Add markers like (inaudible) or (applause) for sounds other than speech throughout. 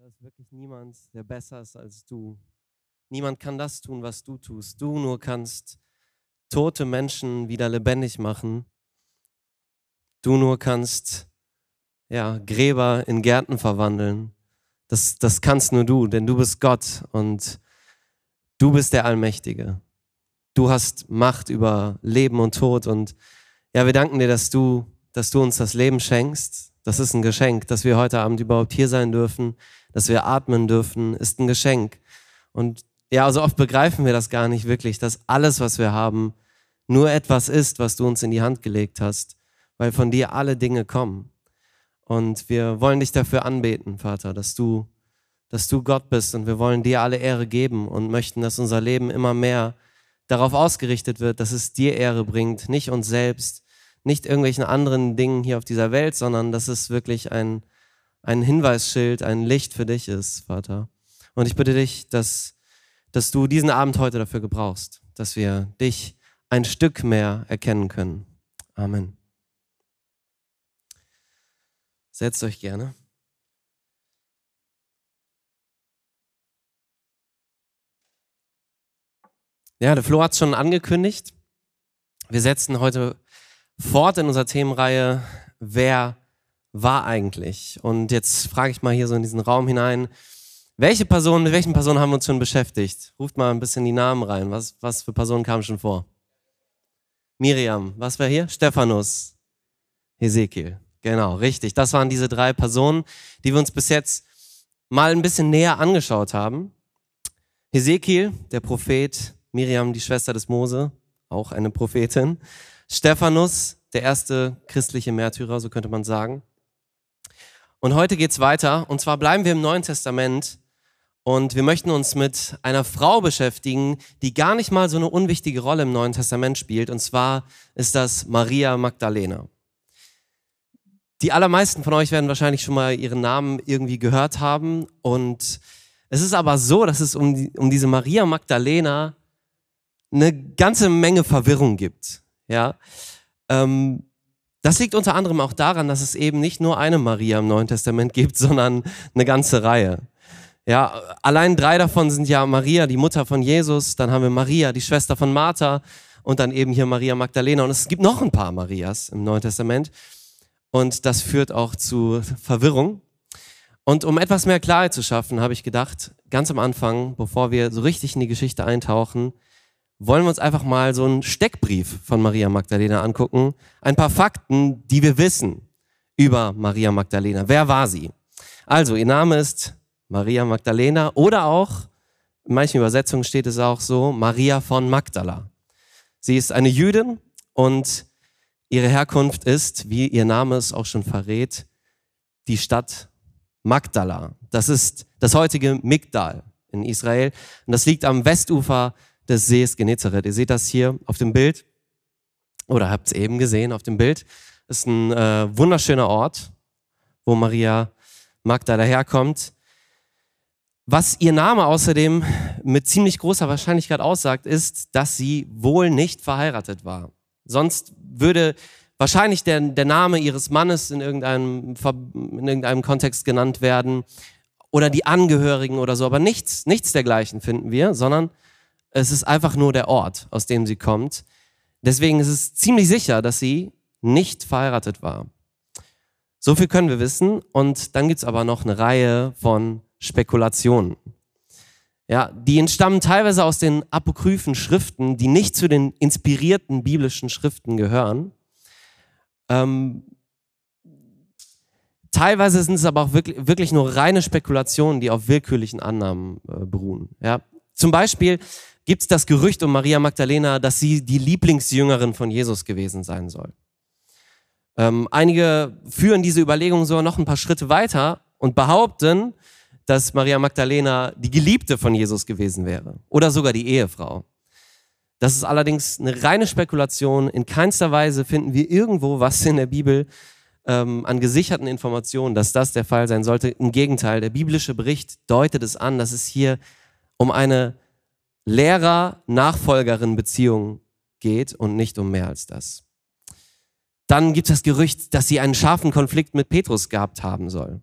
Da ist wirklich niemand, der besser ist als du. Niemand kann das tun, was du tust. Du nur kannst tote Menschen wieder lebendig machen. Du nur kannst ja, Gräber in Gärten verwandeln. Das, das kannst nur du, denn du bist Gott und du bist der Allmächtige. Du hast Macht über Leben und Tod und ja, wir danken dir, dass du, dass du uns das Leben schenkst. Das ist ein Geschenk, dass wir heute Abend überhaupt hier sein dürfen dass wir atmen dürfen, ist ein Geschenk. Und ja, so oft begreifen wir das gar nicht wirklich, dass alles, was wir haben, nur etwas ist, was du uns in die Hand gelegt hast, weil von dir alle Dinge kommen. Und wir wollen dich dafür anbeten, Vater, dass du, dass du Gott bist und wir wollen dir alle Ehre geben und möchten, dass unser Leben immer mehr darauf ausgerichtet wird, dass es dir Ehre bringt, nicht uns selbst, nicht irgendwelchen anderen Dingen hier auf dieser Welt, sondern dass es wirklich ein, ein Hinweisschild, ein Licht für dich ist, Vater. Und ich bitte dich, dass, dass du diesen Abend heute dafür gebrauchst, dass wir dich ein Stück mehr erkennen können. Amen. Setzt euch gerne. Ja, der Flo hat es schon angekündigt. Wir setzen heute fort in unserer Themenreihe, wer war eigentlich? Und jetzt frage ich mal hier so in diesen Raum hinein, welche Personen, mit welchen Personen haben wir uns schon beschäftigt? Ruft mal ein bisschen die Namen rein. Was, was für Personen kamen schon vor? Miriam, was war hier? Stephanus, Ezekiel. Genau, richtig. Das waren diese drei Personen, die wir uns bis jetzt mal ein bisschen näher angeschaut haben. Ezekiel, der Prophet, Miriam, die Schwester des Mose, auch eine Prophetin. Stephanus, der erste christliche Märtyrer, so könnte man sagen. Und heute geht's weiter. Und zwar bleiben wir im Neuen Testament und wir möchten uns mit einer Frau beschäftigen, die gar nicht mal so eine unwichtige Rolle im Neuen Testament spielt. Und zwar ist das Maria Magdalena. Die allermeisten von euch werden wahrscheinlich schon mal ihren Namen irgendwie gehört haben. Und es ist aber so, dass es um, die, um diese Maria Magdalena eine ganze Menge Verwirrung gibt. Ja. Ähm, das liegt unter anderem auch daran, dass es eben nicht nur eine Maria im Neuen Testament gibt, (laughs) sondern eine ganze Reihe. Ja, allein drei davon sind ja Maria, die Mutter von Jesus, dann haben wir Maria, die Schwester von Martha und dann eben hier Maria Magdalena und es gibt noch ein paar Marias im Neuen Testament und das führt auch zu Verwirrung. Und um etwas mehr Klarheit zu schaffen, habe ich gedacht, ganz am Anfang, bevor wir so richtig in die Geschichte eintauchen, wollen wir uns einfach mal so einen Steckbrief von Maria Magdalena angucken. Ein paar Fakten, die wir wissen über Maria Magdalena. Wer war sie? Also, ihr Name ist Maria Magdalena oder auch, in manchen Übersetzungen steht es auch so, Maria von Magdala. Sie ist eine Jüdin und ihre Herkunft ist, wie ihr Name es auch schon verrät, die Stadt Magdala. Das ist das heutige Migdal in Israel und das liegt am Westufer des Sees Genezareth. Ihr seht das hier auf dem Bild oder habt es eben gesehen auf dem Bild. Ist ein äh, wunderschöner Ort, wo Maria Magda daherkommt. Was ihr Name außerdem mit ziemlich großer Wahrscheinlichkeit aussagt, ist, dass sie wohl nicht verheiratet war. Sonst würde wahrscheinlich der, der Name ihres Mannes in irgendeinem, in irgendeinem Kontext genannt werden oder die Angehörigen oder so, aber nichts, nichts dergleichen finden wir, sondern es ist einfach nur der Ort, aus dem sie kommt. Deswegen ist es ziemlich sicher, dass sie nicht verheiratet war. So viel können wir wissen. Und dann gibt's aber noch eine Reihe von Spekulationen. Ja, die entstammen teilweise aus den apokryphen Schriften, die nicht zu den inspirierten biblischen Schriften gehören. Ähm, teilweise sind es aber auch wirklich, wirklich nur reine Spekulationen, die auf willkürlichen Annahmen äh, beruhen. Ja, zum Beispiel gibt es das Gerücht um Maria Magdalena, dass sie die Lieblingsjüngerin von Jesus gewesen sein soll. Ähm, einige führen diese Überlegung sogar noch ein paar Schritte weiter und behaupten, dass Maria Magdalena die Geliebte von Jesus gewesen wäre oder sogar die Ehefrau. Das ist allerdings eine reine Spekulation. In keinster Weise finden wir irgendwo was in der Bibel ähm, an gesicherten Informationen, dass das der Fall sein sollte. Im Gegenteil, der biblische Bericht deutet es an, dass es hier um eine Lehrer-Nachfolgerin-Beziehung geht und nicht um mehr als das. Dann gibt es das Gerücht, dass sie einen scharfen Konflikt mit Petrus gehabt haben soll.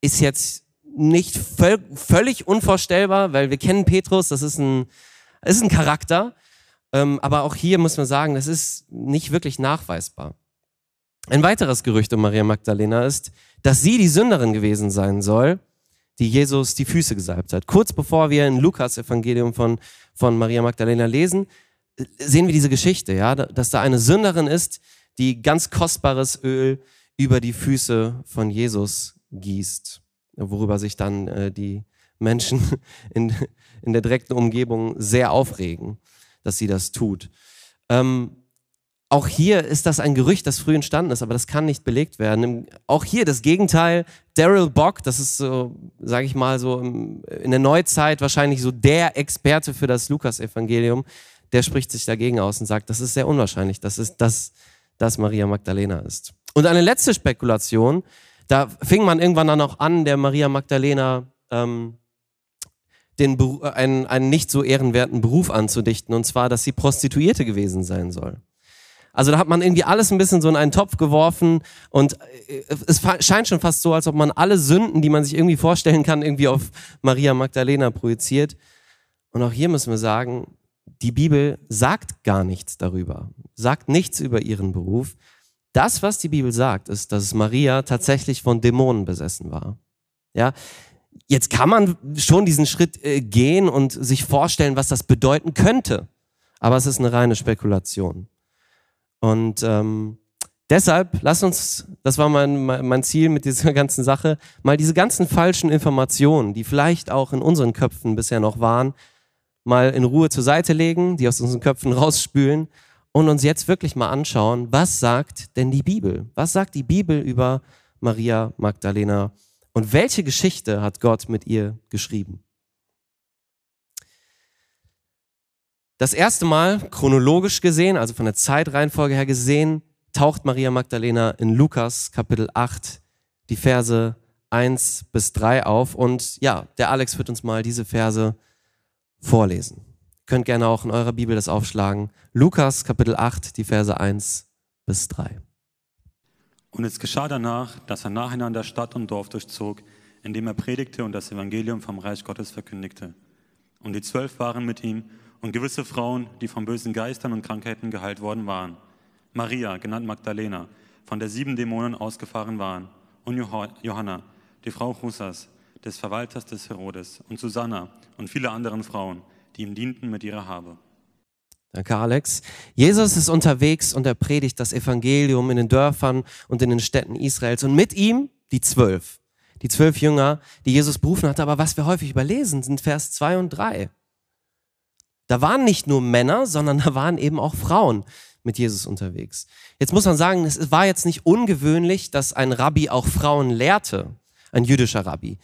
Ist jetzt nicht völ völlig unvorstellbar, weil wir kennen Petrus, das ist ein, ist ein Charakter. Ähm, aber auch hier muss man sagen, das ist nicht wirklich nachweisbar. Ein weiteres Gerücht um Maria Magdalena ist, dass sie die Sünderin gewesen sein soll, die Jesus die Füße gesalbt hat. Kurz bevor wir in Lukas Evangelium von, von Maria Magdalena lesen, sehen wir diese Geschichte, ja, dass da eine Sünderin ist, die ganz kostbares Öl über die Füße von Jesus gießt, worüber sich dann äh, die Menschen (laughs) in, in der direkten Umgebung sehr aufregen, dass sie das tut. Ähm, auch hier ist das ein Gerücht, das früh entstanden ist, aber das kann nicht belegt werden. Auch hier das Gegenteil. Daryl Bock, das ist so, sage ich mal, so in der Neuzeit wahrscheinlich so der Experte für das Lukas-Evangelium, der spricht sich dagegen aus und sagt, das ist sehr unwahrscheinlich, dass es das, das Maria Magdalena ist. Und eine letzte Spekulation, da fing man irgendwann dann auch an, der Maria Magdalena ähm, den, einen, einen nicht so ehrenwerten Beruf anzudichten, und zwar, dass sie Prostituierte gewesen sein soll. Also da hat man irgendwie alles ein bisschen so in einen Topf geworfen und äh, es scheint schon fast so, als ob man alle Sünden, die man sich irgendwie vorstellen kann, irgendwie auf Maria Magdalena projiziert. Und auch hier müssen wir sagen, die Bibel sagt gar nichts darüber, sagt nichts über ihren Beruf. Das, was die Bibel sagt, ist, dass Maria tatsächlich von Dämonen besessen war. Ja, jetzt kann man schon diesen Schritt äh, gehen und sich vorstellen, was das bedeuten könnte. Aber es ist eine reine Spekulation. Und ähm, deshalb, lass uns, das war mein, mein Ziel mit dieser (laughs) ganzen Sache, mal diese ganzen falschen Informationen, die vielleicht auch in unseren Köpfen bisher noch waren, mal in Ruhe zur Seite legen, die aus unseren Köpfen rausspülen und uns jetzt wirklich mal anschauen, was sagt denn die Bibel? Was sagt die Bibel über Maria Magdalena und welche Geschichte hat Gott mit ihr geschrieben? Das erste Mal, chronologisch gesehen, also von der Zeitreihenfolge her gesehen, taucht Maria Magdalena in Lukas Kapitel 8 die Verse 1 bis 3 auf. Und ja, der Alex wird uns mal diese Verse vorlesen. Ihr könnt gerne auch in eurer Bibel das aufschlagen. Lukas Kapitel 8, die Verse 1 bis 3. Und es geschah danach, dass er nacheinander Stadt und Dorf durchzog, indem er predigte und das Evangelium vom Reich Gottes verkündigte. Und die Zwölf waren mit ihm und gewisse Frauen, die von bösen Geistern und Krankheiten geheilt worden waren. Maria, genannt Magdalena, von der sieben Dämonen ausgefahren waren, und Johanna, die Frau Chusas, des Verwalters des Herodes, und Susanna und viele anderen Frauen, die ihm dienten mit ihrer Habe. Danke, Alex. Jesus ist unterwegs und er predigt das Evangelium in den Dörfern und in den Städten Israels und mit ihm die zwölf. Die zwölf Jünger, die Jesus berufen hatte. Aber was wir häufig überlesen, sind Vers zwei und drei. Da waren nicht nur Männer, sondern da waren eben auch Frauen mit Jesus unterwegs. Jetzt muss man sagen, es war jetzt nicht ungewöhnlich, dass ein Rabbi auch Frauen lehrte, ein jüdischer Rabbi.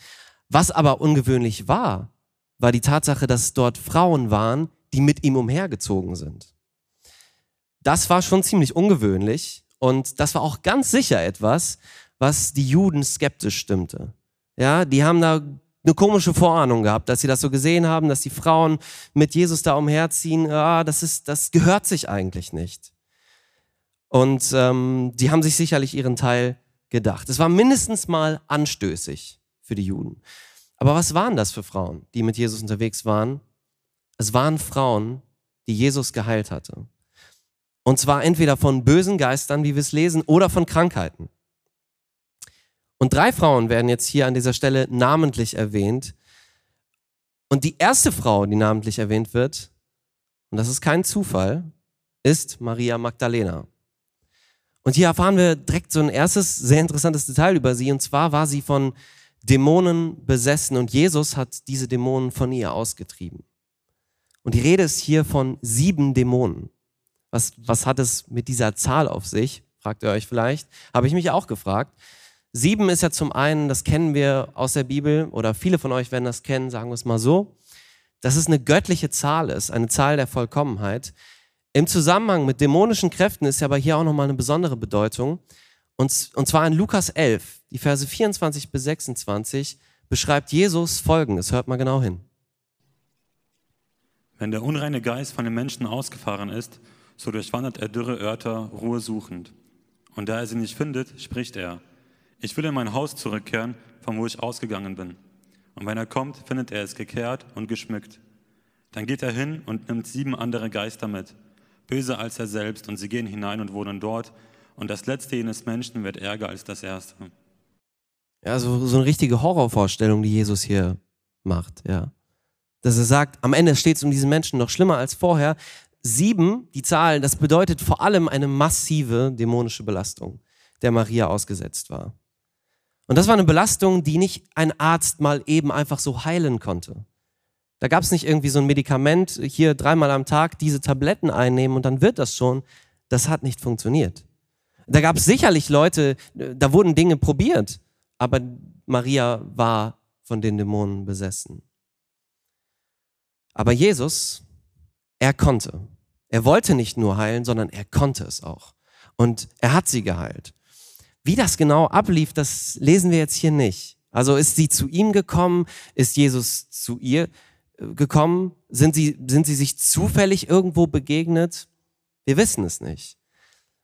Was aber ungewöhnlich war, war die Tatsache, dass dort Frauen waren, die mit ihm umhergezogen sind. Das war schon ziemlich ungewöhnlich und das war auch ganz sicher etwas, was die Juden skeptisch stimmte. Ja, die haben da eine komische Vorahnung gehabt, dass sie das so gesehen haben, dass die Frauen mit Jesus da umherziehen. Ah, das ist, das gehört sich eigentlich nicht. Und ähm, die haben sich sicherlich ihren Teil gedacht. Es war mindestens mal anstößig für die Juden. Aber was waren das für Frauen, die mit Jesus unterwegs waren? Es waren Frauen, die Jesus geheilt hatte. Und zwar entweder von bösen Geistern, wie wir es lesen, oder von Krankheiten. Und drei Frauen werden jetzt hier an dieser Stelle namentlich erwähnt. Und die erste Frau, die namentlich erwähnt wird, und das ist kein Zufall, ist Maria Magdalena. Und hier erfahren wir direkt so ein erstes sehr interessantes Detail über sie. Und zwar war sie von Dämonen besessen und Jesus hat diese Dämonen von ihr ausgetrieben. Und die Rede ist hier von sieben Dämonen. Was, was hat es mit dieser Zahl auf sich? Fragt ihr euch vielleicht. Habe ich mich auch gefragt. Sieben ist ja zum einen, das kennen wir aus der Bibel oder viele von euch werden das kennen, sagen wir es mal so, dass es eine göttliche Zahl ist, eine Zahl der Vollkommenheit. Im Zusammenhang mit dämonischen Kräften ist ja aber hier auch nochmal eine besondere Bedeutung. Und, und zwar in Lukas 11, die Verse 24 bis 26, beschreibt Jesus Folgendes. Hört mal genau hin. Wenn der unreine Geist von den Menschen ausgefahren ist, so durchwandert er dürre Örter, Ruhe suchend. Und da er sie nicht findet, spricht er, ich will in mein Haus zurückkehren, von wo ich ausgegangen bin. Und wenn er kommt, findet er es gekehrt und geschmückt. Dann geht er hin und nimmt sieben andere Geister mit, böser als er selbst, und sie gehen hinein und wohnen dort. Und das letzte jenes Menschen wird ärger als das erste. Ja, so, so eine richtige Horrorvorstellung, die Jesus hier macht, ja. Dass er sagt, am Ende steht es um diesen Menschen noch schlimmer als vorher. Sieben, die Zahl, das bedeutet vor allem eine massive dämonische Belastung, der Maria ausgesetzt war. Und das war eine Belastung, die nicht ein Arzt mal eben einfach so heilen konnte. Da gab es nicht irgendwie so ein Medikament, hier dreimal am Tag diese Tabletten einnehmen und dann wird das schon. Das hat nicht funktioniert. Da gab es sicherlich Leute, da wurden Dinge probiert, aber Maria war von den Dämonen besessen. Aber Jesus, er konnte. Er wollte nicht nur heilen, sondern er konnte es auch. Und er hat sie geheilt. Wie das genau ablief, das lesen wir jetzt hier nicht. Also ist sie zu ihm gekommen? Ist Jesus zu ihr äh, gekommen? Sind sie, sind sie sich zufällig irgendwo begegnet? Wir wissen es nicht.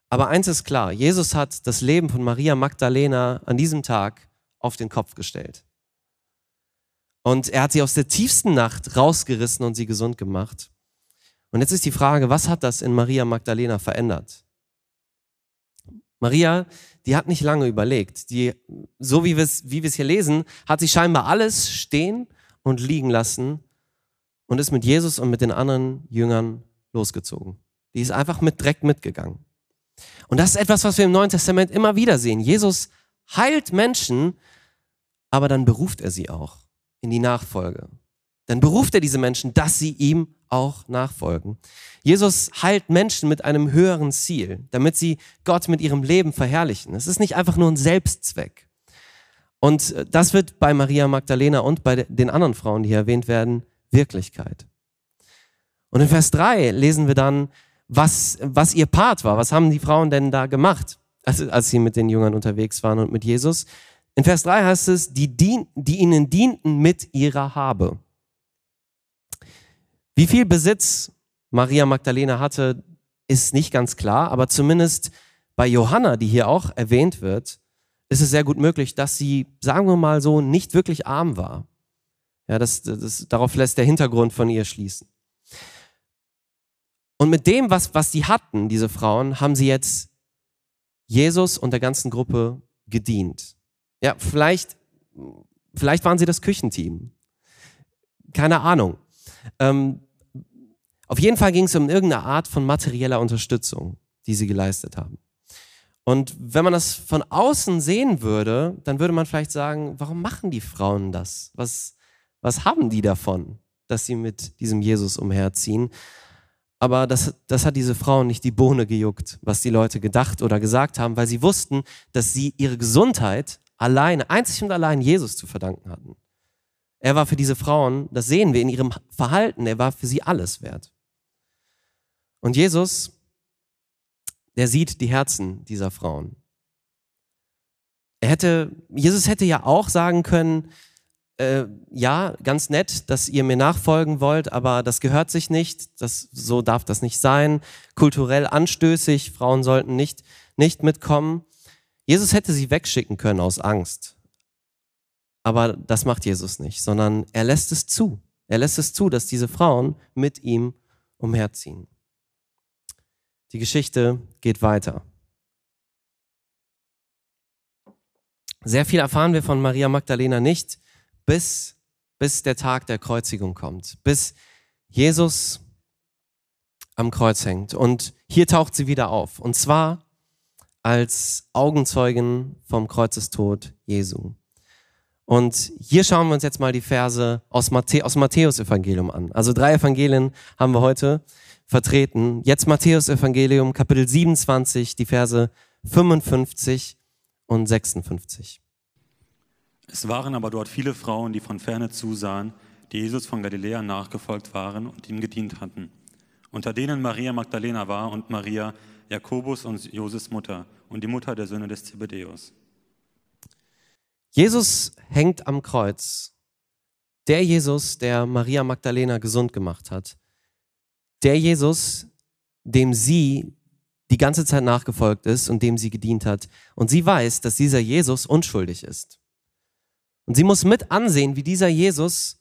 Aber eins ist klar, Jesus hat das Leben von Maria Magdalena an diesem Tag auf den Kopf gestellt. Und er hat sie aus der tiefsten Nacht rausgerissen und sie gesund gemacht. Und jetzt ist die Frage, was hat das in Maria Magdalena verändert? Maria, die hat nicht lange überlegt. Die, so wie wir es wie hier lesen, hat sie scheinbar alles stehen und liegen lassen und ist mit Jesus und mit den anderen Jüngern losgezogen. Die ist einfach mit Dreck mitgegangen. Und das ist etwas, was wir im Neuen Testament immer wieder sehen. Jesus heilt Menschen, aber dann beruft er sie auch in die Nachfolge. Dann beruft er diese Menschen, dass sie ihm auch nachfolgen. Jesus heilt Menschen mit einem höheren Ziel, damit sie Gott mit ihrem Leben verherrlichen. Es ist nicht einfach nur ein Selbstzweck. Und das wird bei Maria Magdalena und bei den anderen Frauen, die hier erwähnt werden, Wirklichkeit. Und in Vers 3 lesen wir dann, was, was ihr Part war. Was haben die Frauen denn da gemacht, als, als sie mit den Jüngern unterwegs waren und mit Jesus? In Vers 3 heißt es, die, dien, die ihnen dienten mit ihrer Habe. Wie viel Besitz Maria Magdalena hatte, ist nicht ganz klar, aber zumindest bei Johanna, die hier auch erwähnt wird, ist es sehr gut möglich, dass sie, sagen wir mal so, nicht wirklich arm war. Ja, das, das, darauf lässt der Hintergrund von ihr schließen. Und mit dem, was, was sie hatten, diese Frauen, haben sie jetzt Jesus und der ganzen Gruppe gedient. Ja, vielleicht, vielleicht waren sie das Küchenteam. Keine Ahnung. Ähm, auf jeden Fall ging es um irgendeine Art von materieller Unterstützung, die sie geleistet haben. Und wenn man das von außen sehen würde, dann würde man vielleicht sagen, warum machen die Frauen das? Was, was haben die davon, dass sie mit diesem Jesus umherziehen? Aber das, das hat diese Frauen nicht die Bohne gejuckt, was die Leute gedacht oder gesagt haben, weil sie wussten, dass sie ihre Gesundheit alleine, einzig und allein Jesus zu verdanken hatten. Er war für diese Frauen, das sehen wir in ihrem Verhalten, er war für sie alles wert. Und Jesus, der sieht die Herzen dieser Frauen. Er hätte, Jesus hätte ja auch sagen können, äh, ja, ganz nett, dass ihr mir nachfolgen wollt, aber das gehört sich nicht, das, so darf das nicht sein, kulturell anstößig, Frauen sollten nicht, nicht mitkommen. Jesus hätte sie wegschicken können aus Angst. Aber das macht Jesus nicht, sondern er lässt es zu. Er lässt es zu, dass diese Frauen mit ihm umherziehen. Die Geschichte geht weiter. Sehr viel erfahren wir von Maria Magdalena nicht, bis, bis der Tag der Kreuzigung kommt, bis Jesus am Kreuz hängt. Und hier taucht sie wieder auf. Und zwar als Augenzeugen vom Kreuzestod Jesu. Und hier schauen wir uns jetzt mal die Verse aus, Matthä aus Matthäus Evangelium an. Also drei Evangelien haben wir heute vertreten. Jetzt Matthäus Evangelium Kapitel 27, die Verse 55 und 56. Es waren aber dort viele Frauen, die von ferne zusahen, die Jesus von Galiläa nachgefolgt waren und ihm gedient hatten. Unter denen Maria Magdalena war und Maria, Jakobus und Joses Mutter und die Mutter der Söhne des Zebedäus. Jesus hängt am Kreuz. Der Jesus, der Maria Magdalena gesund gemacht hat. Der Jesus, dem sie die ganze Zeit nachgefolgt ist und dem sie gedient hat. Und sie weiß, dass dieser Jesus unschuldig ist. Und sie muss mit ansehen, wie dieser Jesus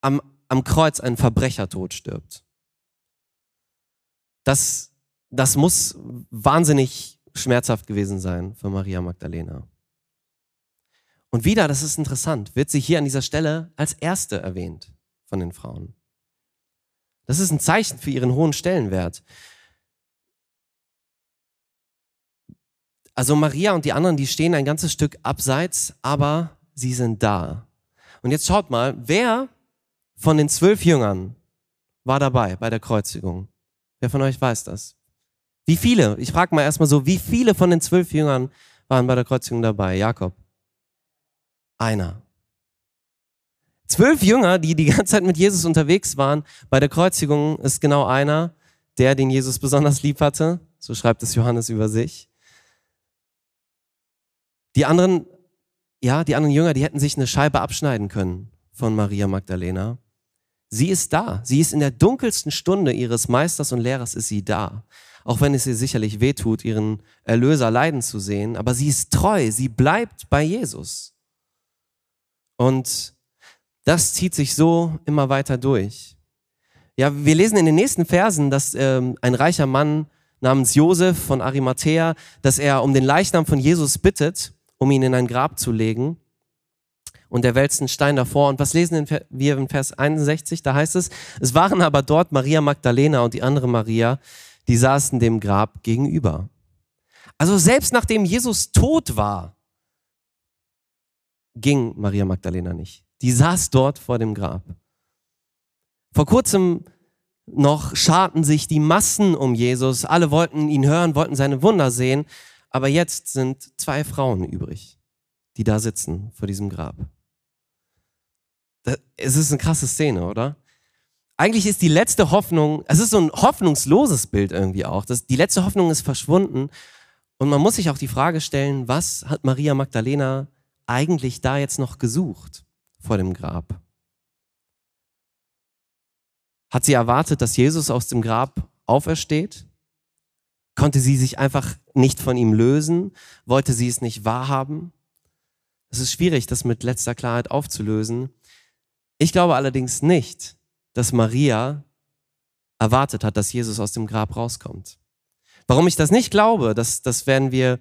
am, am Kreuz einen Verbrechertod stirbt. Das, das muss wahnsinnig schmerzhaft gewesen sein für Maria Magdalena. Und wieder, das ist interessant, wird sie hier an dieser Stelle als erste erwähnt von den Frauen. Das ist ein Zeichen für ihren hohen Stellenwert. Also Maria und die anderen, die stehen ein ganzes Stück abseits, aber sie sind da. Und jetzt schaut mal, wer von den zwölf Jüngern war dabei bei der Kreuzigung? Wer von euch weiß das? Wie viele? Ich frage mal erstmal so, wie viele von den zwölf Jüngern waren bei der Kreuzigung dabei? Jakob? Einer. Zwölf Jünger, die die ganze Zeit mit Jesus unterwegs waren, bei der Kreuzigung ist genau einer, der den Jesus besonders lieb hatte. So schreibt es Johannes über sich. Die anderen, ja, die anderen Jünger, die hätten sich eine Scheibe abschneiden können von Maria Magdalena. Sie ist da. Sie ist in der dunkelsten Stunde ihres Meisters und Lehrers ist sie da. Auch wenn es ihr sicherlich wehtut, ihren Erlöser leiden zu sehen. Aber sie ist treu. Sie bleibt bei Jesus. Und das zieht sich so immer weiter durch. Ja, wir lesen in den nächsten Versen, dass ähm, ein reicher Mann namens Josef von Arimathea, dass er um den Leichnam von Jesus bittet, um ihn in ein Grab zu legen und er wälzt einen Stein davor. Und was lesen wir in Vers 61? Da heißt es, es waren aber dort Maria Magdalena und die andere Maria, die saßen dem Grab gegenüber. Also selbst nachdem Jesus tot war, ging Maria Magdalena nicht. Die saß dort vor dem Grab. Vor kurzem noch scharten sich die Massen um Jesus. Alle wollten ihn hören, wollten seine Wunder sehen. Aber jetzt sind zwei Frauen übrig, die da sitzen vor diesem Grab es ist eine krasse Szene, oder? Eigentlich ist die letzte Hoffnung, es ist so ein hoffnungsloses Bild irgendwie auch. Das, die letzte Hoffnung ist verschwunden. Und man muss sich auch die Frage stellen, was hat Maria Magdalena eigentlich da jetzt noch gesucht vor dem Grab? Hat sie erwartet, dass Jesus aus dem Grab aufersteht? Konnte sie sich einfach nicht von ihm lösen? Wollte sie es nicht wahrhaben? Es ist schwierig, das mit letzter Klarheit aufzulösen. Ich glaube allerdings nicht, dass Maria erwartet hat, dass Jesus aus dem Grab rauskommt. Warum ich das nicht glaube, das, das werden wir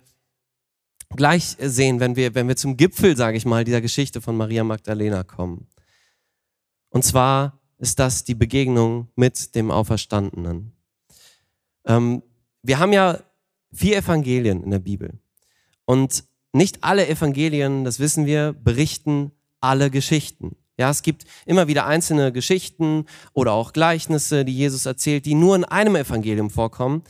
gleich sehen, wenn wir, wenn wir zum Gipfel, sage ich mal, dieser Geschichte von Maria Magdalena kommen. Und zwar ist das die Begegnung mit dem Auferstandenen. Ähm, wir haben ja vier Evangelien in der Bibel. Und nicht alle Evangelien, das wissen wir, berichten alle Geschichten. Ja, es gibt immer wieder einzelne Geschichten oder auch Gleichnisse, die Jesus erzählt, die nur in einem Evangelium vorkommen.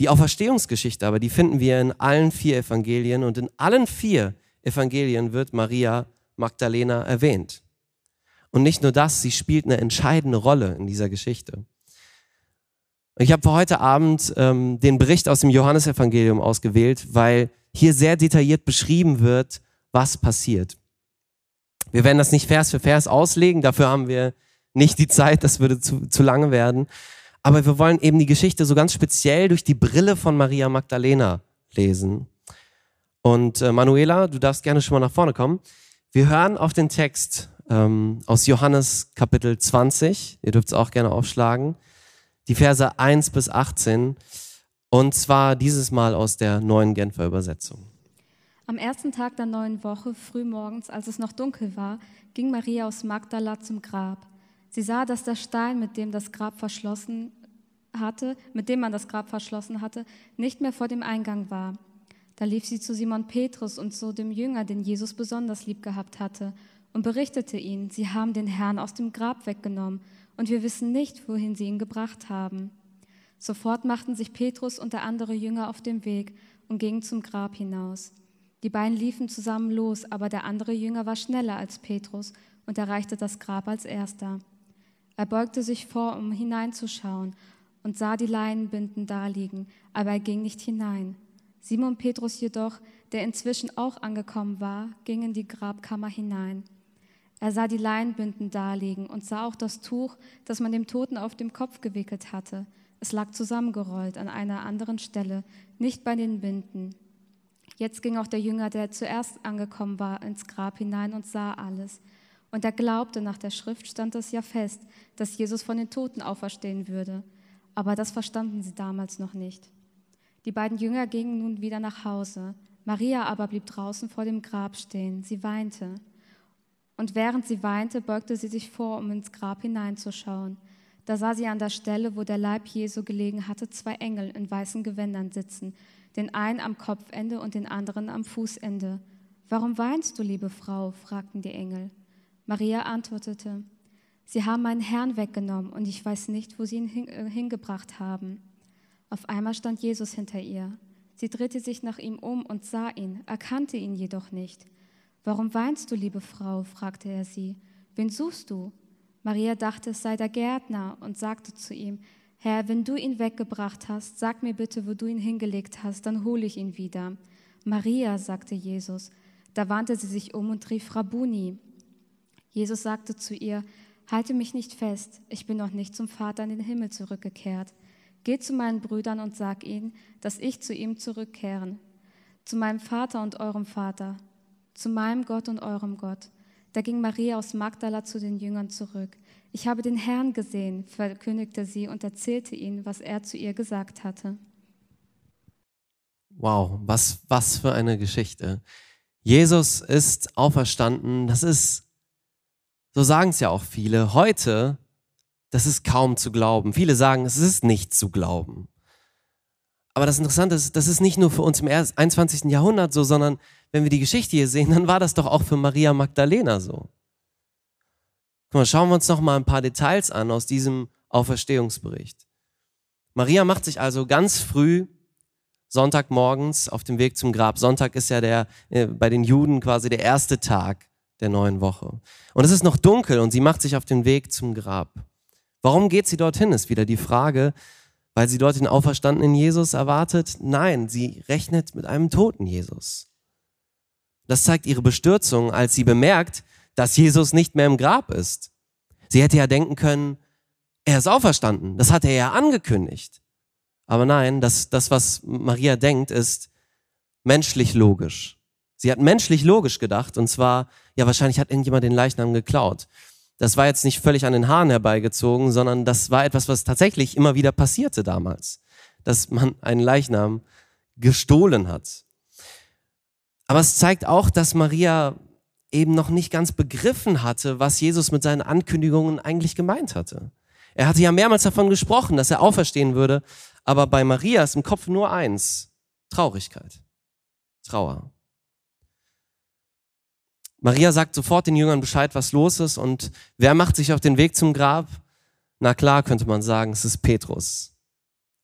Die Auferstehungsgeschichte aber, die finden wir in allen vier Evangelien und in allen vier Evangelien wird Maria Magdalena erwähnt. Und nicht nur das, sie spielt eine entscheidende Rolle in dieser Geschichte. Ich habe für heute Abend ähm, den Bericht aus dem Johannesevangelium ausgewählt, weil hier sehr detailliert beschrieben wird, was passiert. Wir werden das nicht Vers für Vers auslegen, dafür haben wir nicht die Zeit, das würde zu, zu lange werden. Aber wir wollen eben die Geschichte so ganz speziell durch die Brille von Maria Magdalena lesen. Und äh, Manuela, du darfst gerne schon mal nach vorne kommen. Wir hören auf den Text ähm, aus Johannes Kapitel 20. Ihr dürft es auch gerne aufschlagen. Die Verse 1 bis 18. Und zwar dieses Mal aus der neuen Genfer Übersetzung. Am ersten Tag der neuen Woche, frühmorgens, als es noch dunkel war, ging Maria aus Magdala zum Grab. Sie sah, dass der Stein, mit dem das Grab verschlossen hatte, mit dem man das Grab verschlossen hatte, nicht mehr vor dem Eingang war. Da lief sie zu Simon Petrus und zu dem Jünger, den Jesus besonders lieb gehabt hatte, und berichtete ihnen, sie haben den Herrn aus dem Grab weggenommen, und wir wissen nicht, wohin sie ihn gebracht haben. Sofort machten sich Petrus und der andere Jünger auf den Weg und gingen zum Grab hinaus. Die beiden liefen zusammen los, aber der andere Jünger war schneller als Petrus und erreichte das Grab als erster. Er beugte sich vor, um hineinzuschauen und sah die Leinenbinden daliegen, aber er ging nicht hinein. Simon Petrus jedoch, der inzwischen auch angekommen war, ging in die Grabkammer hinein. Er sah die Leinenbinden daliegen und sah auch das Tuch, das man dem Toten auf dem Kopf gewickelt hatte. Es lag zusammengerollt an einer anderen Stelle, nicht bei den Binden. Jetzt ging auch der Jünger, der zuerst angekommen war, ins Grab hinein und sah alles. Und er glaubte, nach der Schrift stand es ja fest, dass Jesus von den Toten auferstehen würde. Aber das verstanden sie damals noch nicht. Die beiden Jünger gingen nun wieder nach Hause. Maria aber blieb draußen vor dem Grab stehen. Sie weinte. Und während sie weinte, beugte sie sich vor, um ins Grab hineinzuschauen. Da sah sie an der Stelle, wo der Leib Jesu gelegen hatte, zwei Engel in weißen Gewändern sitzen den einen am Kopfende und den anderen am Fußende. Warum weinst du, liebe Frau? fragten die Engel. Maria antwortete, Sie haben meinen Herrn weggenommen und ich weiß nicht, wo Sie ihn äh, hingebracht haben. Auf einmal stand Jesus hinter ihr. Sie drehte sich nach ihm um und sah ihn, erkannte ihn jedoch nicht. Warum weinst du, liebe Frau? fragte er sie. Wen suchst du? Maria dachte, es sei der Gärtner und sagte zu ihm, Herr, wenn du ihn weggebracht hast, sag mir bitte, wo du ihn hingelegt hast, dann hole ich ihn wieder. Maria, sagte Jesus. Da wandte sie sich um und rief Rabuni. Jesus sagte zu ihr, Halte mich nicht fest, ich bin noch nicht zum Vater in den Himmel zurückgekehrt. Geh zu meinen Brüdern und sag ihnen, dass ich zu ihm zurückkehren, zu meinem Vater und eurem Vater, zu meinem Gott und eurem Gott. Da ging Maria aus Magdala zu den Jüngern zurück. Ich habe den Herrn gesehen, verkündigte sie und erzählte ihnen, was er zu ihr gesagt hatte. Wow, was, was für eine Geschichte. Jesus ist auferstanden. Das ist, so sagen es ja auch viele, heute, das ist kaum zu glauben. Viele sagen, es ist nicht zu glauben. Aber das Interessante ist, das ist nicht nur für uns im 21. Jahrhundert so, sondern wenn wir die Geschichte hier sehen, dann war das doch auch für Maria Magdalena so. Guck mal, schauen wir uns noch mal ein paar Details an aus diesem Auferstehungsbericht. Maria macht sich also ganz früh Sonntagmorgens auf dem Weg zum Grab. Sonntag ist ja der, äh, bei den Juden quasi der erste Tag der neuen Woche. Und es ist noch dunkel und sie macht sich auf den Weg zum Grab. Warum geht sie dorthin, ist wieder die Frage, weil sie dort den auferstandenen Jesus erwartet? Nein, sie rechnet mit einem toten Jesus. Das zeigt ihre Bestürzung, als sie bemerkt, dass Jesus nicht mehr im Grab ist. Sie hätte ja denken können, er ist auferstanden. Das hat er ja angekündigt. Aber nein, das, das, was Maria denkt, ist menschlich logisch. Sie hat menschlich logisch gedacht und zwar, ja, wahrscheinlich hat irgendjemand den Leichnam geklaut. Das war jetzt nicht völlig an den Haaren herbeigezogen, sondern das war etwas, was tatsächlich immer wieder passierte damals, dass man einen Leichnam gestohlen hat. Aber es zeigt auch, dass Maria eben noch nicht ganz begriffen hatte, was Jesus mit seinen Ankündigungen eigentlich gemeint hatte. Er hatte ja mehrmals davon gesprochen, dass er auferstehen würde, aber bei Maria ist im Kopf nur eins, Traurigkeit, Trauer. Maria sagt sofort den Jüngern Bescheid, was los ist und wer macht sich auf den Weg zum Grab? Na klar, könnte man sagen, es ist Petrus.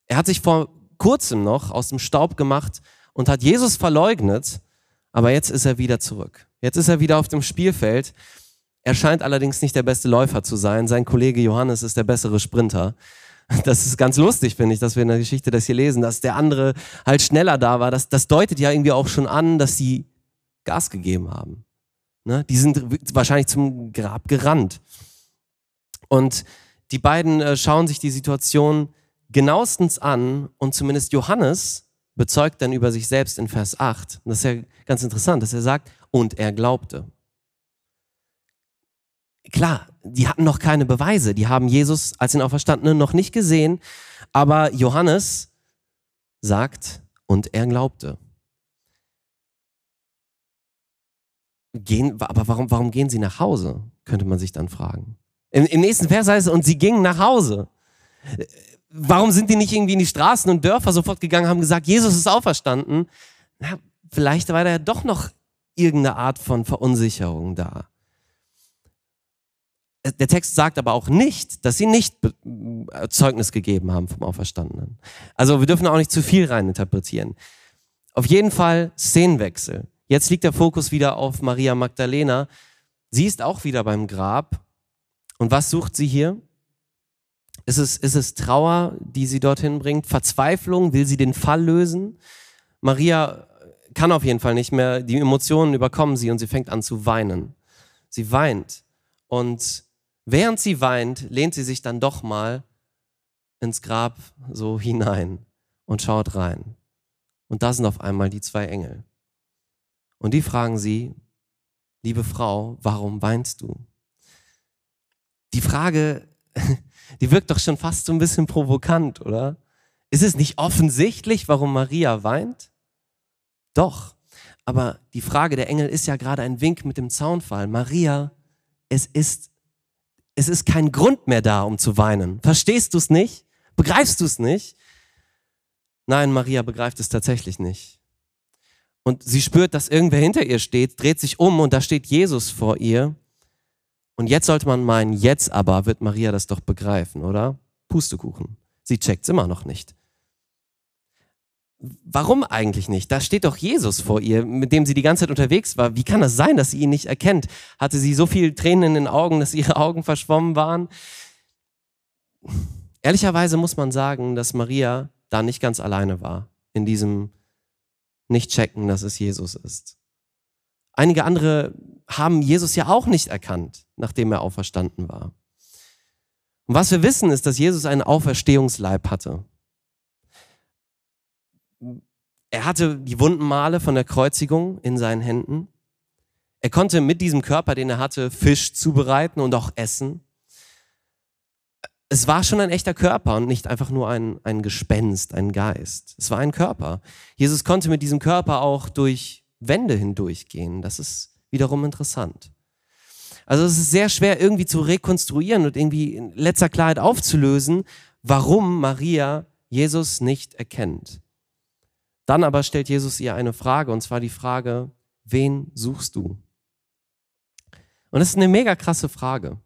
Er hat sich vor kurzem noch aus dem Staub gemacht und hat Jesus verleugnet, aber jetzt ist er wieder zurück. Jetzt ist er wieder auf dem Spielfeld. Er scheint allerdings nicht der beste Läufer zu sein. Sein Kollege Johannes ist der bessere Sprinter. Das ist ganz lustig, finde ich, dass wir in der Geschichte das hier lesen, dass der andere halt schneller da war. Das, das deutet ja irgendwie auch schon an, dass sie Gas gegeben haben. Ne? Die sind wahrscheinlich zum Grab gerannt. Und die beiden äh, schauen sich die Situation genauestens an und zumindest Johannes bezeugt dann über sich selbst in Vers 8. Und das ist ja ganz interessant, dass er sagt, und er glaubte. Klar, die hatten noch keine Beweise, die haben Jesus als den Auferstandenen noch nicht gesehen, aber Johannes sagt, und er glaubte. Gehen, aber warum, warum gehen sie nach Hause, könnte man sich dann fragen. Im, Im nächsten Vers heißt es, und sie gingen nach Hause warum sind die nicht irgendwie in die Straßen und Dörfer sofort gegangen, haben gesagt, Jesus ist auferstanden? Na, vielleicht war da ja doch noch irgendeine Art von Verunsicherung da. Der Text sagt aber auch nicht, dass sie nicht Zeugnis gegeben haben vom Auferstandenen. Also wir dürfen auch nicht zu viel reininterpretieren. Auf jeden Fall Szenenwechsel. Jetzt liegt der Fokus wieder auf Maria Magdalena. Sie ist auch wieder beim Grab. Und was sucht sie hier? Ist es, ist es Trauer, die sie dorthin bringt? Verzweiflung? Will sie den Fall lösen? Maria kann auf jeden Fall nicht mehr. Die Emotionen überkommen sie und sie fängt an zu weinen. Sie weint. Und während sie weint, lehnt sie sich dann doch mal ins Grab so hinein und schaut rein. Und da sind auf einmal die zwei Engel. Und die fragen sie, liebe Frau, warum weinst du? Die Frage, (laughs) die wirkt doch schon fast so ein bisschen provokant, oder? Ist es nicht offensichtlich, warum Maria weint? Doch. Aber die Frage der Engel ist ja gerade ein Wink mit dem Zaunfall. Maria, es ist, es ist kein Grund mehr da, um zu weinen. Verstehst du es nicht? Begreifst du es nicht? Nein, Maria begreift es tatsächlich nicht. Und sie spürt, dass irgendwer hinter ihr steht, dreht sich um und da steht Jesus vor ihr. Und jetzt sollte man meinen, jetzt aber wird Maria das doch begreifen, oder? Pustekuchen. Sie checkt's immer noch nicht. Warum eigentlich nicht? Da steht doch Jesus vor ihr, mit dem sie die ganze Zeit unterwegs war. Wie kann das sein, dass sie ihn nicht erkennt? Hatte sie so viel Tränen in den Augen, dass ihre Augen verschwommen waren? Ehrlicherweise muss man sagen, dass Maria da nicht ganz alleine war in diesem nicht checken, dass es Jesus ist. Einige andere haben Jesus ja auch nicht erkannt, nachdem er auferstanden war. Und was wir wissen, ist, dass Jesus einen Auferstehungsleib hatte. Er hatte die Wundenmale von der Kreuzigung in seinen Händen. Er konnte mit diesem Körper, den er hatte, Fisch zubereiten und auch essen. Es war schon ein echter Körper und nicht einfach nur ein, ein Gespenst, ein Geist. Es war ein Körper. Jesus konnte mit diesem Körper auch durch Wände hindurchgehen. Das ist wiederum interessant. Also es ist sehr schwer irgendwie zu rekonstruieren und irgendwie in letzter Klarheit aufzulösen, warum Maria Jesus nicht erkennt. Dann aber stellt Jesus ihr eine Frage, und zwar die Frage, wen suchst du? Und das ist eine mega krasse Frage.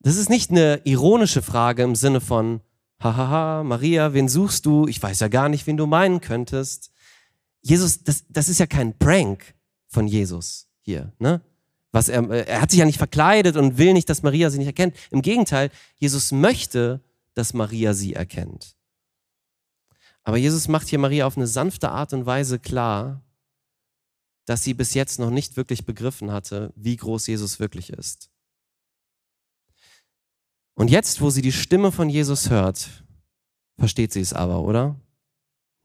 Das ist nicht eine ironische Frage im Sinne von, hahaha, Maria, wen suchst du? Ich weiß ja gar nicht, wen du meinen könntest. Jesus, das, das ist ja kein Prank von Jesus hier, ne? Was er, er hat sich ja nicht verkleidet und will nicht, dass Maria sie nicht erkennt. Im Gegenteil, Jesus möchte, dass Maria sie erkennt. Aber Jesus macht hier Maria auf eine sanfte Art und Weise klar, dass sie bis jetzt noch nicht wirklich begriffen hatte, wie groß Jesus wirklich ist. Und jetzt, wo sie die Stimme von Jesus hört, versteht sie es aber, oder?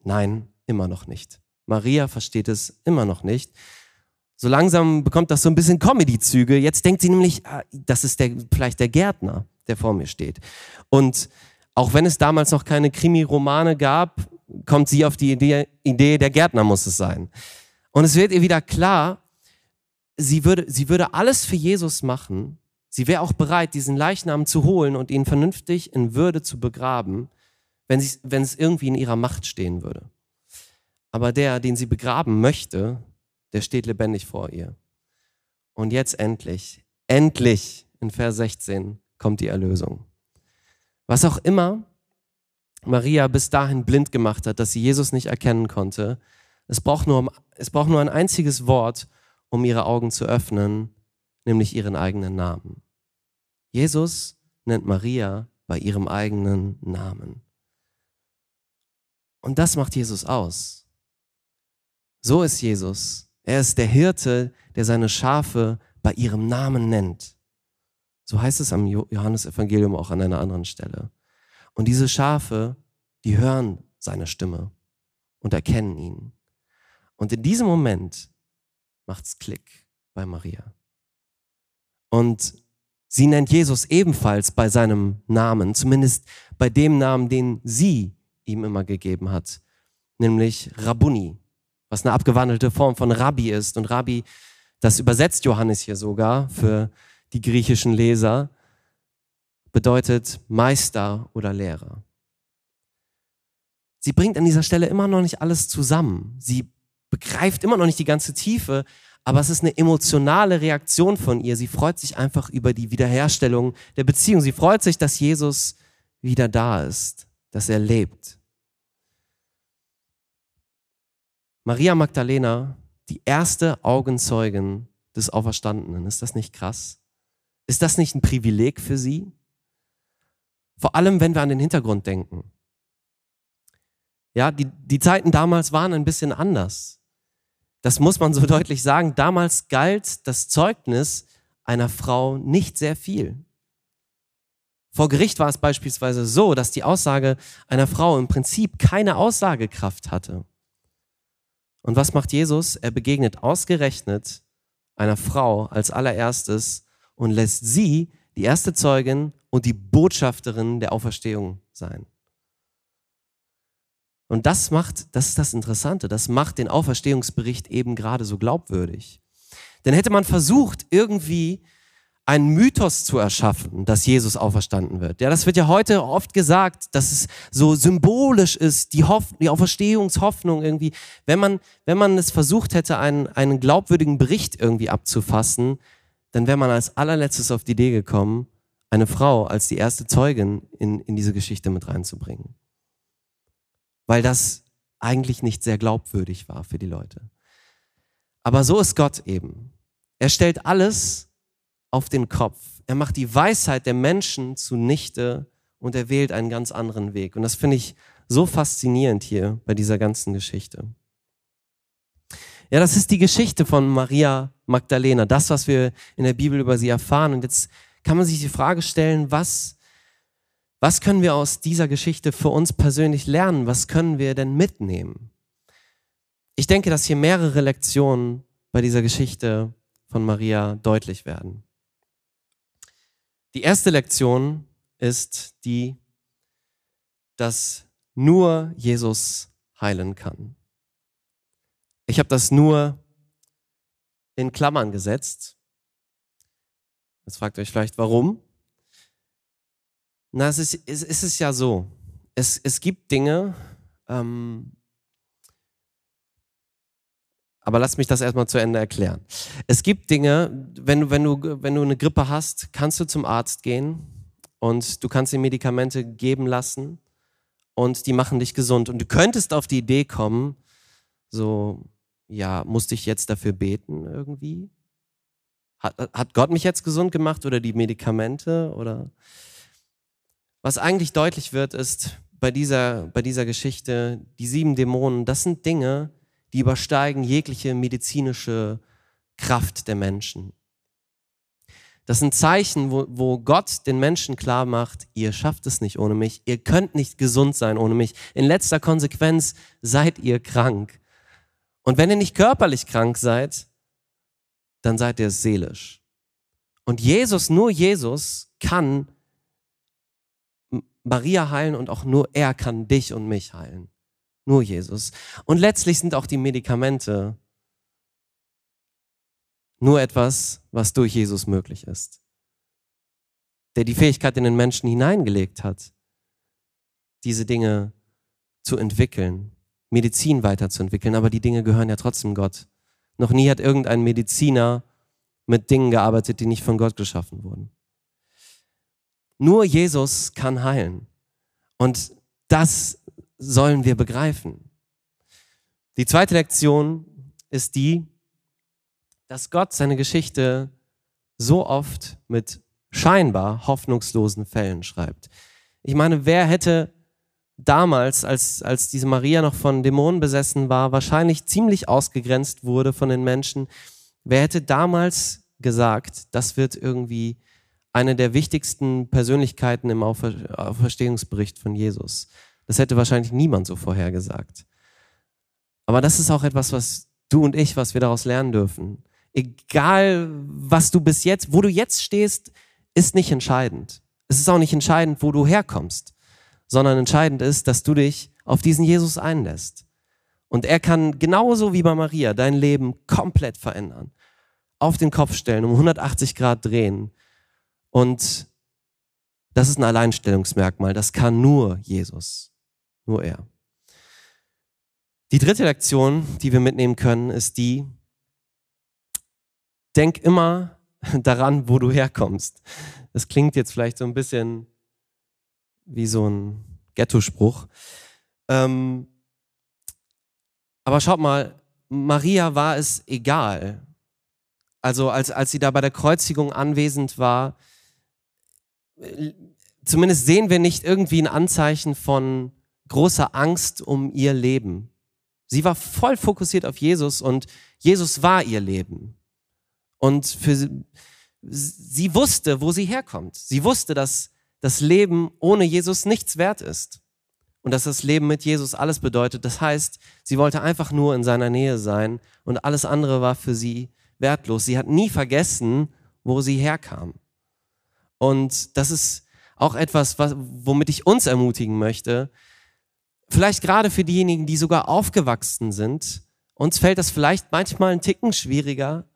Nein, immer noch nicht. Maria versteht es immer noch nicht. So langsam bekommt das so ein bisschen Comedy-Züge. Jetzt denkt sie nämlich, ah, das ist der, vielleicht der Gärtner, der vor mir steht. Und auch wenn es damals noch keine Krimi-Romane gab, kommt sie auf die Idee, Idee, der Gärtner muss es sein. Und es wird ihr wieder klar, sie würde, sie würde alles für Jesus machen. Sie wäre auch bereit, diesen Leichnam zu holen und ihn vernünftig in Würde zu begraben, wenn, sie, wenn es irgendwie in ihrer Macht stehen würde. Aber der, den sie begraben möchte, der steht lebendig vor ihr. Und jetzt endlich, endlich in Vers 16 kommt die Erlösung. Was auch immer Maria bis dahin blind gemacht hat, dass sie Jesus nicht erkennen konnte, es braucht nur, es braucht nur ein einziges Wort, um ihre Augen zu öffnen, nämlich ihren eigenen Namen. Jesus nennt Maria bei ihrem eigenen Namen. Und das macht Jesus aus. So ist Jesus. Er ist der Hirte, der seine Schafe bei ihrem Namen nennt. So heißt es am Johannesevangelium auch an einer anderen Stelle. Und diese Schafe, die hören seine Stimme und erkennen ihn. Und in diesem Moment macht's Klick bei Maria. Und sie nennt Jesus ebenfalls bei seinem Namen, zumindest bei dem Namen, den sie ihm immer gegeben hat, nämlich Rabuni, was eine abgewandelte Form von Rabbi ist. Und Rabbi, das übersetzt Johannes hier sogar für die griechischen Leser, bedeutet Meister oder Lehrer. Sie bringt an dieser Stelle immer noch nicht alles zusammen. Sie begreift immer noch nicht die ganze Tiefe, aber es ist eine emotionale Reaktion von ihr. Sie freut sich einfach über die Wiederherstellung der Beziehung. Sie freut sich, dass Jesus wieder da ist, dass er lebt. Maria Magdalena, die erste Augenzeugin des Auferstandenen. Ist das nicht krass? Ist das nicht ein Privileg für sie? Vor allem, wenn wir an den Hintergrund denken. Ja, die, die Zeiten damals waren ein bisschen anders. Das muss man so (laughs) deutlich sagen. Damals galt das Zeugnis einer Frau nicht sehr viel. Vor Gericht war es beispielsweise so, dass die Aussage einer Frau im Prinzip keine Aussagekraft hatte. Und was macht Jesus? Er begegnet ausgerechnet einer Frau als allererstes und lässt sie die erste Zeugin und die Botschafterin der Auferstehung sein. Und das macht, das ist das Interessante, das macht den Auferstehungsbericht eben gerade so glaubwürdig. Denn hätte man versucht, irgendwie einen Mythos zu erschaffen, dass Jesus auferstanden wird. Ja, das wird ja heute oft gesagt, dass es so symbolisch ist, die, Hoff die Auferstehungshoffnung irgendwie. Wenn man, wenn man es versucht hätte, einen, einen glaubwürdigen Bericht irgendwie abzufassen, dann wäre man als allerletztes auf die Idee gekommen, eine Frau als die erste Zeugin in, in diese Geschichte mit reinzubringen. Weil das eigentlich nicht sehr glaubwürdig war für die Leute. Aber so ist Gott eben. Er stellt alles auf den Kopf. Er macht die Weisheit der Menschen zunichte und er wählt einen ganz anderen Weg. Und das finde ich so faszinierend hier bei dieser ganzen Geschichte. Ja, das ist die Geschichte von Maria Magdalena, das, was wir in der Bibel über sie erfahren. Und jetzt kann man sich die Frage stellen, was, was können wir aus dieser Geschichte für uns persönlich lernen? Was können wir denn mitnehmen? Ich denke, dass hier mehrere Lektionen bei dieser Geschichte von Maria deutlich werden. Die erste Lektion ist die, dass nur Jesus heilen kann. Ich habe das nur in Klammern gesetzt. Jetzt fragt euch vielleicht, warum? Na, es ist, es ist ja so. Es, es gibt Dinge, ähm, aber lass mich das erstmal zu Ende erklären. Es gibt Dinge, wenn du, wenn du, wenn du eine Grippe hast, kannst du zum Arzt gehen und du kannst dir Medikamente geben lassen und die machen dich gesund. Und du könntest auf die Idee kommen, so, ja, musste ich jetzt dafür beten irgendwie? Hat, hat Gott mich jetzt gesund gemacht oder die Medikamente oder? Was eigentlich deutlich wird, ist bei dieser, bei dieser Geschichte, die sieben Dämonen, das sind Dinge, die übersteigen jegliche medizinische Kraft der Menschen. Das sind Zeichen, wo, wo Gott den Menschen klar macht, ihr schafft es nicht ohne mich, ihr könnt nicht gesund sein ohne mich. In letzter Konsequenz seid ihr krank. Und wenn ihr nicht körperlich krank seid, dann seid ihr seelisch. Und Jesus, nur Jesus kann Maria heilen und auch nur er kann dich und mich heilen. Nur Jesus. Und letztlich sind auch die Medikamente nur etwas, was durch Jesus möglich ist. Der die Fähigkeit in den Menschen hineingelegt hat, diese Dinge zu entwickeln, Medizin weiterzuentwickeln. Aber die Dinge gehören ja trotzdem Gott. Noch nie hat irgendein Mediziner mit Dingen gearbeitet, die nicht von Gott geschaffen wurden. Nur Jesus kann heilen. Und das sollen wir begreifen. Die zweite Lektion ist die, dass Gott seine Geschichte so oft mit scheinbar hoffnungslosen Fällen schreibt. Ich meine, wer hätte damals, als, als diese Maria noch von Dämonen besessen war, wahrscheinlich ziemlich ausgegrenzt wurde von den Menschen, wer hätte damals gesagt, das wird irgendwie eine der wichtigsten Persönlichkeiten im Auferstehungsbericht von Jesus? Das hätte wahrscheinlich niemand so vorhergesagt. Aber das ist auch etwas, was du und ich, was wir daraus lernen dürfen. Egal, was du bis jetzt, wo du jetzt stehst, ist nicht entscheidend. Es ist auch nicht entscheidend, wo du herkommst, sondern entscheidend ist, dass du dich auf diesen Jesus einlässt. Und er kann genauso wie bei Maria dein Leben komplett verändern. Auf den Kopf stellen, um 180 Grad drehen. Und das ist ein Alleinstellungsmerkmal. Das kann nur Jesus. Nur er. Die dritte Lektion, die wir mitnehmen können, ist die, denk immer (laughs) daran, wo du herkommst. Das klingt jetzt vielleicht so ein bisschen wie so ein Ghetto-Spruch. Ähm, aber schaut mal, Maria war es egal. Also als, als sie da bei der Kreuzigung anwesend war, zumindest sehen wir nicht irgendwie ein Anzeichen von großer Angst um ihr Leben. Sie war voll fokussiert auf Jesus und Jesus war ihr Leben. Und für sie, sie wusste, wo sie herkommt. Sie wusste, dass das Leben ohne Jesus nichts wert ist. und dass das Leben mit Jesus alles bedeutet. Das heißt, sie wollte einfach nur in seiner Nähe sein und alles andere war für sie wertlos. Sie hat nie vergessen, wo sie herkam. Und das ist auch etwas, was, womit ich uns ermutigen möchte. Vielleicht gerade für diejenigen, die sogar aufgewachsen sind. Uns fällt das vielleicht manchmal ein Ticken schwieriger,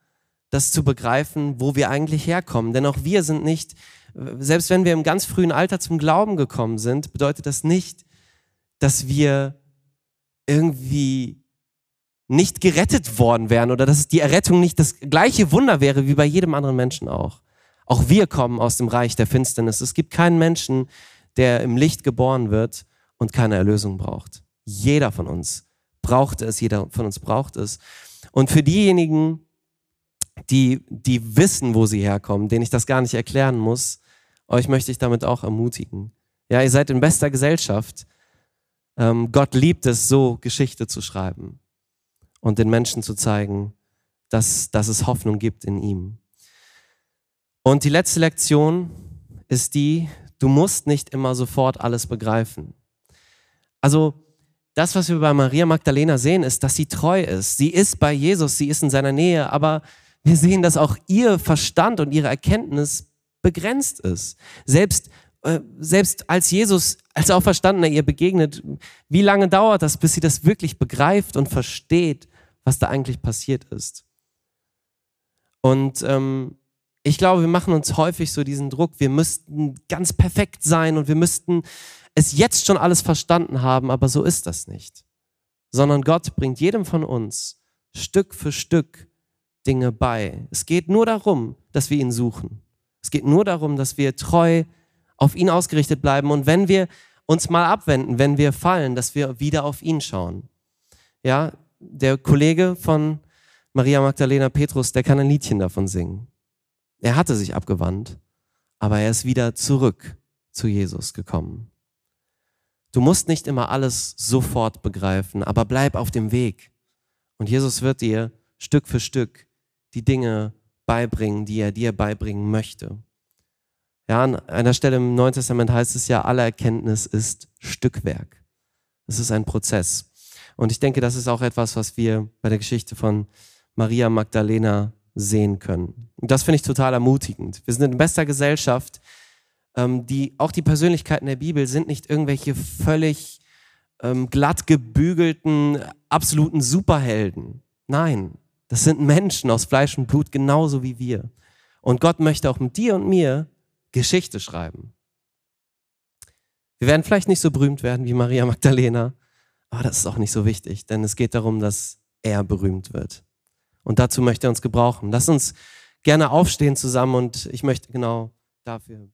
das zu begreifen, wo wir eigentlich herkommen. Denn auch wir sind nicht, selbst wenn wir im ganz frühen Alter zum Glauben gekommen sind, bedeutet das nicht, dass wir irgendwie nicht gerettet worden wären oder dass die Errettung nicht das gleiche Wunder wäre wie bei jedem anderen Menschen auch. Auch wir kommen aus dem Reich der Finsternis. Es gibt keinen Menschen, der im Licht geboren wird und keine Erlösung braucht. Jeder von uns braucht es, jeder von uns braucht es. Und für diejenigen, die, die wissen, wo sie herkommen, denen ich das gar nicht erklären muss, euch möchte ich damit auch ermutigen. Ja, ihr seid in bester Gesellschaft. Ähm, Gott liebt es, so Geschichte zu schreiben und den Menschen zu zeigen, dass, dass es Hoffnung gibt in ihm. Und die letzte Lektion ist die, du musst nicht immer sofort alles begreifen. Also das, was wir bei Maria Magdalena sehen, ist, dass sie treu ist. Sie ist bei Jesus, sie ist in seiner Nähe, aber wir sehen, dass auch ihr Verstand und ihre Erkenntnis begrenzt ist. Selbst äh, selbst als Jesus, als Auferstandener ihr begegnet, wie lange dauert das, bis sie das wirklich begreift und versteht, was da eigentlich passiert ist? Und ähm, ich glaube, wir machen uns häufig so diesen Druck, wir müssten ganz perfekt sein und wir müssten es jetzt schon alles verstanden haben, aber so ist das nicht. Sondern Gott bringt jedem von uns Stück für Stück Dinge bei. Es geht nur darum, dass wir ihn suchen. Es geht nur darum, dass wir treu auf ihn ausgerichtet bleiben und wenn wir uns mal abwenden, wenn wir fallen, dass wir wieder auf ihn schauen. Ja, der Kollege von Maria Magdalena Petrus, der kann ein Liedchen davon singen. Er hatte sich abgewandt, aber er ist wieder zurück zu Jesus gekommen. Du musst nicht immer alles sofort begreifen, aber bleib auf dem Weg. Und Jesus wird dir Stück für Stück die Dinge beibringen, die er dir beibringen möchte. Ja, an einer Stelle im Neuen Testament heißt es ja, alle Erkenntnis ist Stückwerk. Es ist ein Prozess. Und ich denke, das ist auch etwas, was wir bei der Geschichte von Maria Magdalena sehen können. Und das finde ich total ermutigend. Wir sind in bester Gesellschaft. Ähm, die, auch die Persönlichkeiten der Bibel sind nicht irgendwelche völlig ähm, glatt gebügelten, absoluten Superhelden. Nein, das sind Menschen aus Fleisch und Blut, genauso wie wir. Und Gott möchte auch mit dir und mir Geschichte schreiben. Wir werden vielleicht nicht so berühmt werden wie Maria Magdalena, aber das ist auch nicht so wichtig, denn es geht darum, dass er berühmt wird. Und dazu möchte er uns gebrauchen. Lass uns gerne aufstehen zusammen und ich möchte genau dafür